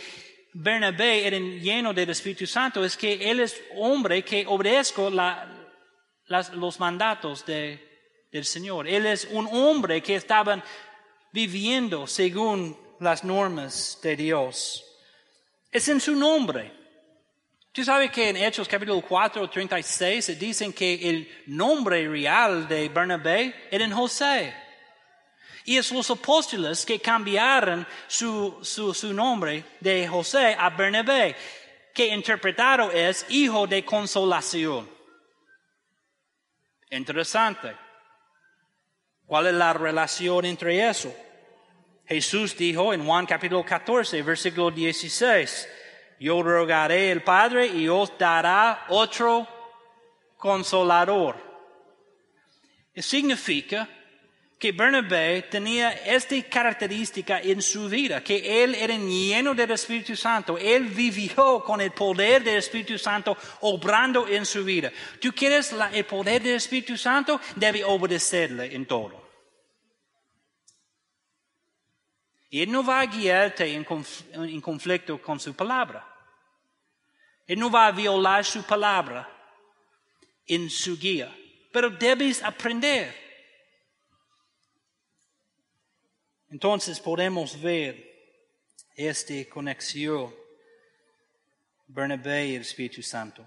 Bernabé era lleno del Espíritu Santo es que él es hombre que obedezco la, las, los mandatos de, del Señor. Él es un hombre que estaban viviendo según las normas de Dios. Es en su nombre. Tú sabes que en Hechos capítulo 4, 36 dicen que el nombre real de Bernabé era José. Y es los apóstoles que cambiaron su, su, su nombre de José a Bernabé, que interpretado es hijo de consolación. Interesante. ¿Cuál es la relación entre eso? Jesús dijo en Juan capítulo 14, versículo 16, yo rogaré al Padre y os dará otro consolador. Significa que Bernabé tenía esta característica en su vida, que él era lleno del Espíritu Santo, él vivió con el poder del Espíritu Santo obrando en su vida. ¿Tú quieres el poder del Espíritu Santo? Debe obedecerle en todo. Y Él no va a guiarte en, conflicto con su palabra. Él no va a violar su palabra en su guía. Pero debes aprender. Entonces podemos ver esta conexión Bernabé y el Espíritu Santo.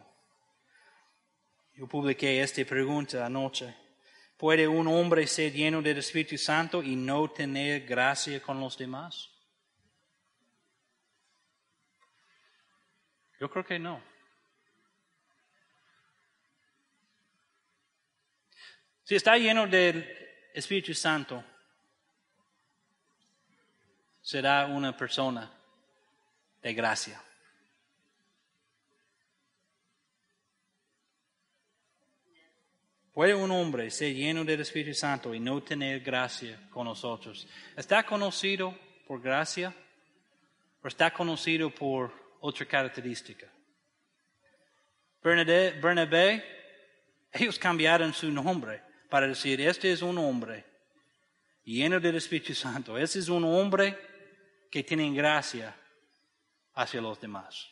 Yo publiqué esta pregunta anoche. ¿Puede un hombre ser lleno del Espíritu Santo y no tener gracia con los demás? Yo creo que no. Si está lleno del Espíritu Santo, será una persona de gracia. ¿Puede un hombre ser lleno del Espíritu Santo y no tener gracia con nosotros? ¿Está conocido por gracia o está conocido por otra característica? Bernabé, ellos cambiaron su nombre para decir, este es un hombre lleno del Espíritu Santo, este es un hombre que tiene gracia hacia los demás.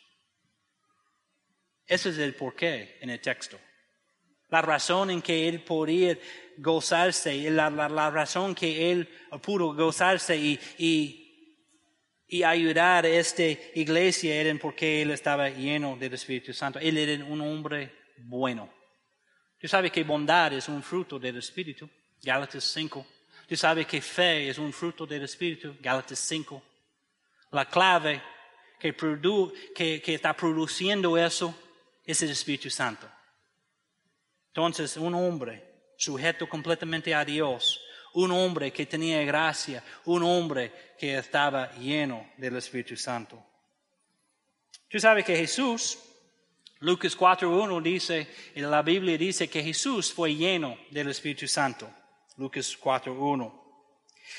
Ese es el porqué en el texto. La razón en que él podía gozarse, la, la, razón que él pudo gozarse y, y, y, ayudar a esta iglesia era porque él estaba lleno del Espíritu Santo. Él era un hombre bueno. Tú sabes que bondad es un fruto del Espíritu, Gálatas 5. Tú sabes que fe es un fruto del Espíritu, Gálatas 5. La clave que, que, que está produciendo eso es el Espíritu Santo. Entonces, un hombre sujeto completamente a Dios, un hombre que tenía gracia, un hombre que estaba lleno del Espíritu Santo. Tú sabes que Jesús, Lucas 4.1 dice, en la Biblia dice que Jesús fue lleno del Espíritu Santo. Lucas 4.1.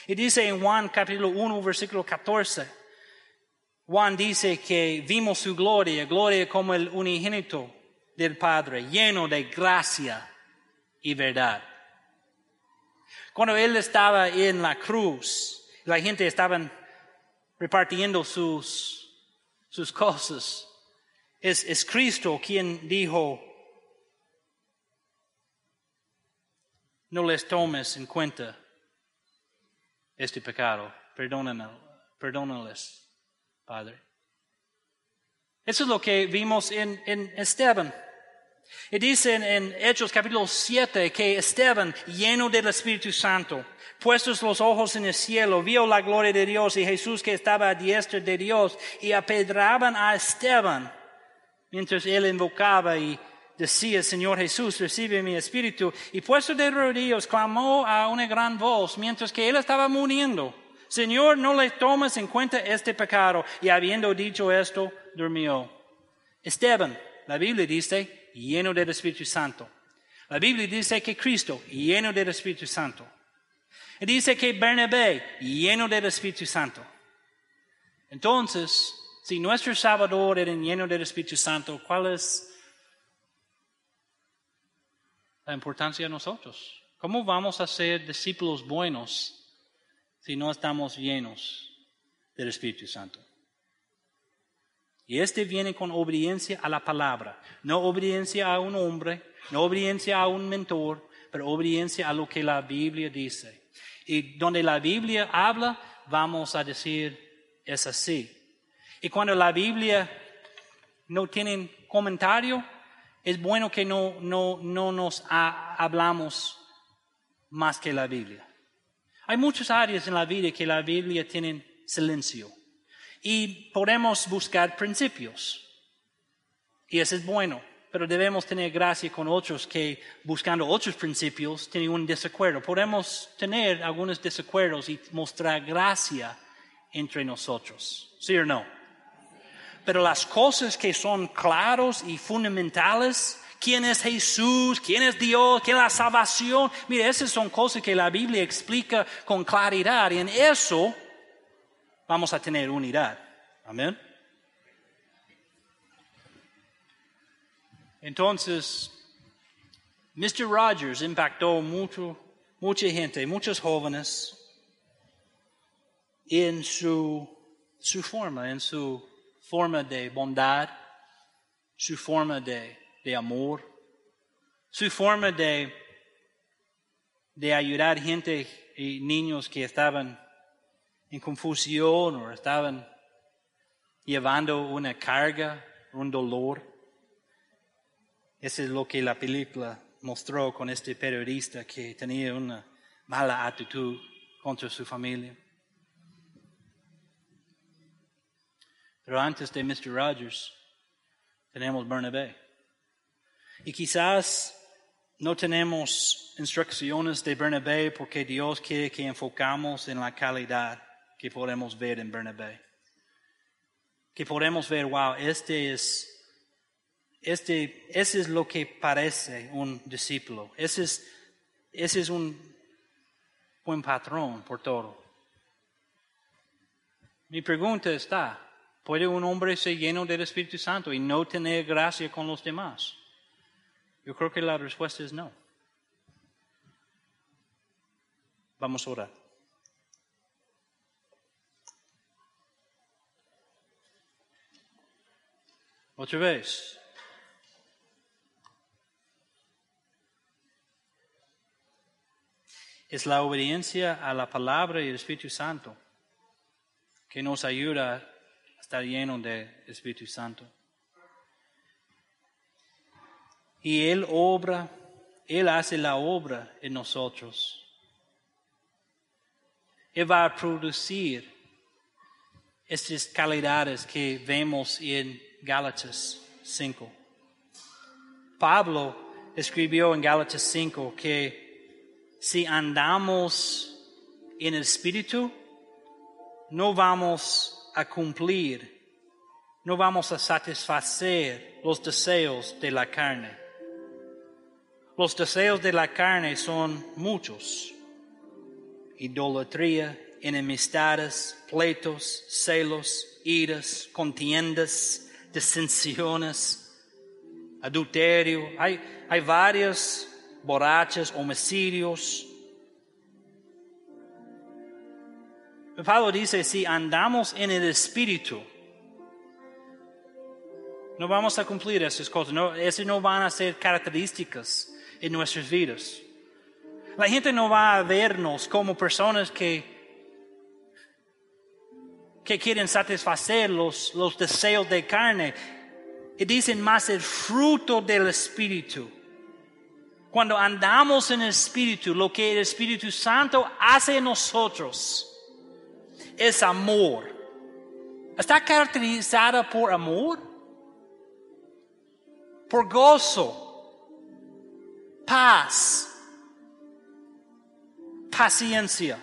Y dice en Juan capítulo 1, versículo 14, Juan dice que vimos su gloria, gloria como el unigénito del Padre, lleno de gracia y verdad. Cuando Él estaba en la cruz, la gente estaba repartiendo sus, sus cosas. Es, Cristo quien dijo, no les tomes en cuenta este pecado, perdónales, Padre. Eso es lo que vimos en, en Esteban. Y dice en, Hechos capítulo 7 que Esteban, lleno del Espíritu Santo, puestos los ojos en el cielo, vio la gloria de Dios y Jesús que estaba a diestra de Dios y apedraban a Esteban mientras él invocaba y decía, Señor Jesús, recibe mi espíritu. Y puesto de rodillas, clamó a una gran voz mientras que él estaba muriendo. Señor, no le tomes en cuenta este pecado. Y habiendo dicho esto, durmió. Esteban, la Biblia dice, lleno del Espíritu Santo. La Biblia dice que Cristo, lleno del Espíritu Santo. Dice que Bernabé, lleno del Espíritu Santo. Entonces, si nuestro Salvador era lleno del Espíritu Santo, ¿cuál es la importancia de nosotros? ¿Cómo vamos a ser discípulos buenos si no estamos llenos del Espíritu Santo? Y este viene con obediencia a la palabra, no obediencia a un hombre, no obediencia a un mentor, pero obediencia a lo que la Biblia dice. Y donde la Biblia habla, vamos a decir, es así. Y cuando la Biblia no tiene comentario, es bueno que no, no, no nos hablamos más que la Biblia. Hay muchas áreas en la vida que la Biblia tiene silencio. Y podemos buscar principios. Y eso es bueno. Pero debemos tener gracia con otros que buscando otros principios tienen un desacuerdo. Podemos tener algunos desacuerdos y mostrar gracia entre nosotros. ¿Sí o no? Pero las cosas que son claros y fundamentales, quién es Jesús, quién es Dios, quién es la salvación, mire, esas son cosas que la Biblia explica con claridad y en eso vamos a tener unidad. Amén. Entonces, Mr. Rogers impactó mucho, mucha gente, muchos jóvenes en su, forma, en su forma de bondad, su forma de, amor, su forma de ayudar gente y niños que estaban en confusión o estaban llevando una carga, un dolor. Eso es lo que la película mostró con este periodista que tenía una mala actitud contra su familia. Pero antes de Mr. Rogers, tenemos Bernabé. Y quizás no tenemos instrucciones de Bernabé porque Dios quiere que enfocamos en la calidad que podemos ver en Bernabé. Que podemos ver, wow, este es, este, ese es lo que parece un discípulo. Ese es, ese es un buen patrón por todo. Mi pregunta está, ¿puede un hombre ser lleno del Espíritu Santo y no tener gracia con los demás? Yo creo que la respuesta es no. Vamos a orar. Otra vez. Es la obediencia a la palabra y el Espíritu Santo que nos ayuda a estar lleno del Espíritu Santo. Y Él obra, Él hace la obra en nosotros. Él va a producir estas calidades que vemos en Gálatas 5. Pablo escribió en Gálatas 5 que si andamos en el Espíritu, no vamos a cumplir, no vamos a satisfacer los deseos de la carne. Los deseos de la carne son muchos. Idolatría, enemistades, pleitos, celos, iras, contiendas, disensiones, adulterio, hay, hay varias borrachas, homicidios. Pablo dice, si andamos en el Espíritu, no vamos a cumplir esas cosas, esas no van a ser características en nuestras vidas. La gente no va a vernos como personas que que quieren satisfacer los, los deseos de carne. Y dicen más el fruto del Espíritu. Cuando andamos en el Espíritu, lo que el Espíritu Santo hace en nosotros es amor. ¿Está caracterizada por amor? Por gozo, paz, paciencia,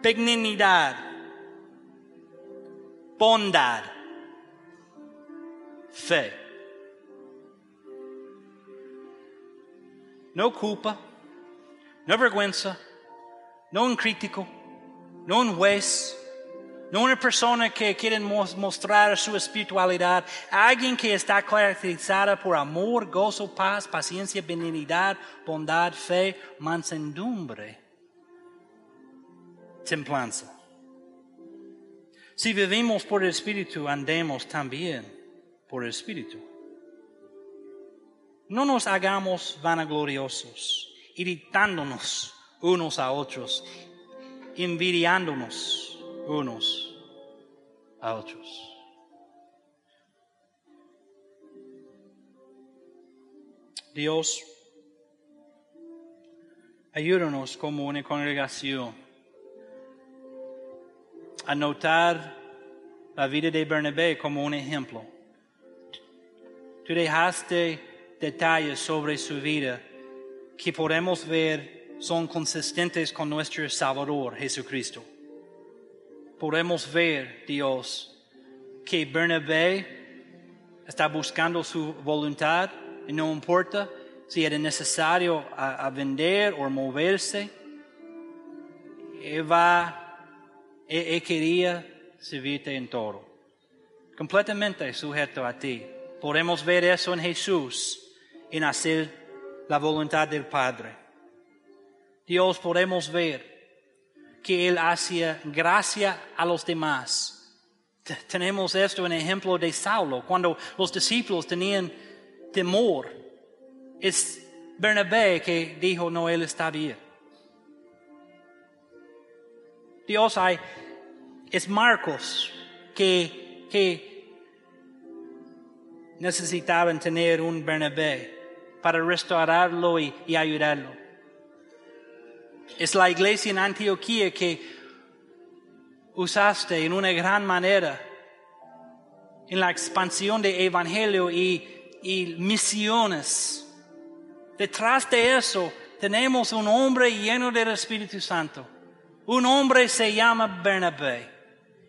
benignidad, bondad, fe. No culpa, no vergüenza, no un crítico, no un juez, no una persona que quiere mostrar su espiritualidad, alguien que está caracterizada por amor, gozo, paz, paciencia, benignidad, bondad, fe, mansedumbre, templanza. Si vivimos por el Espíritu, andemos también por el Espíritu. No nos hagamos vanagloriosos, irritándonos unos a otros, envidiándonos unos a otros. Dios, ayúdanos como una congregación a notar la vida de Bernabé como un ejemplo. Tú dejaste detalles sobre su vida que podemos ver son consistentes con nuestro Salvador Jesucristo. Podemos ver, Dios, que Bernabé está buscando su voluntad y no importa si era necesario a, vender o moverse. Él él, quería servirte en todo, completamente sujeto a ti. Podemos ver eso en Jesús, en hacer la voluntad del Padre. Dios podemos ver que Él hacía gracia a los demás. Tenemos esto en ejemplo de Saulo, cuando los discípulos tenían temor. Es Bernabé que dijo, no, Él está bien. Dios hay, es Marcos que, que necesitaban tener un Bernabé para restaurarlo y, ayudarlo. Es la iglesia en Antioquía que usaste en una gran manera en la expansión de evangelio y misiones. Detrás de eso tenemos un hombre lleno del Espíritu Santo. Un hombre se llama Bernabé,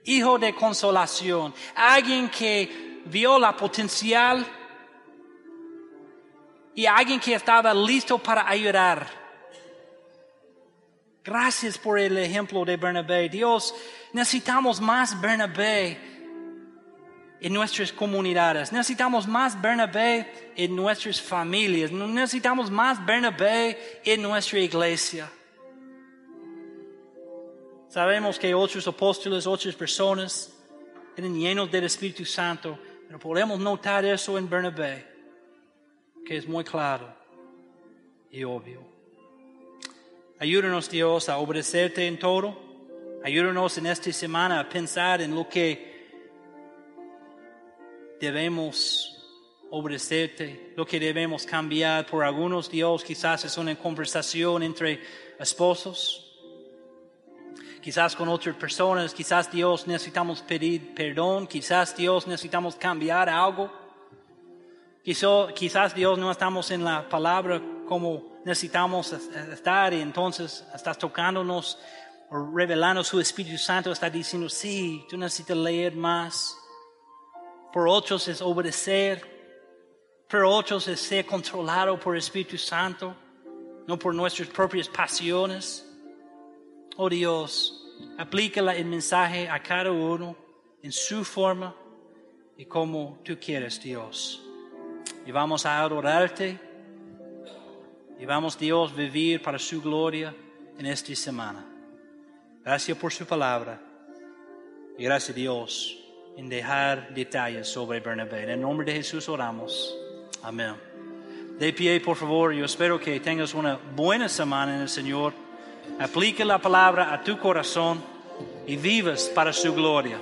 hijo de consolación, alguien que vio la potencial y alguien que estaba listo para ayudar. Gracias por el ejemplo de Bernabé. Dios, necesitamos más Bernabé en nuestras comunidades. Necesitamos más Bernabé en nuestras familias. Necesitamos más Bernabé en nuestra iglesia. Sabemos que otros apóstoles, otras personas eran llenos del Espíritu Santo, pero podemos notar eso en Bernabé, que es muy claro y obvio. Ayúdanos Dios a obedecerte en todo. Ayúdanos en esta semana a pensar en lo que debemos obedecerte, lo que debemos cambiar. Por algunos Dios quizás es una conversación entre esposos. Quizás con otras personas, quizás Dios necesitamos pedir perdón, quizás Dios necesitamos cambiar algo. Quizás, Dios no estamos en la palabra como necesitamos estar y entonces estás tocándonos o revelando su Espíritu Santo, está diciendo, sí, tú necesitas leer más. Por otros es obedecer, por otros es ser controlado por el Espíritu Santo, no por nuestras propias pasiones. Oh Dios, aplica el mensaje a cada uno en su forma y como tú quieres, Dios. Y vamos a adorarte y vamos, Dios, vivir para su gloria en esta semana. Gracias por su palabra y gracias, Dios, en dejar detalles sobre Bernabé. En el nombre de Jesús oramos. Amén. De pie, por favor, yo espero que tengas una buena semana en el Señor. Aplique la palabra a tu corazón y vivas para su gloria.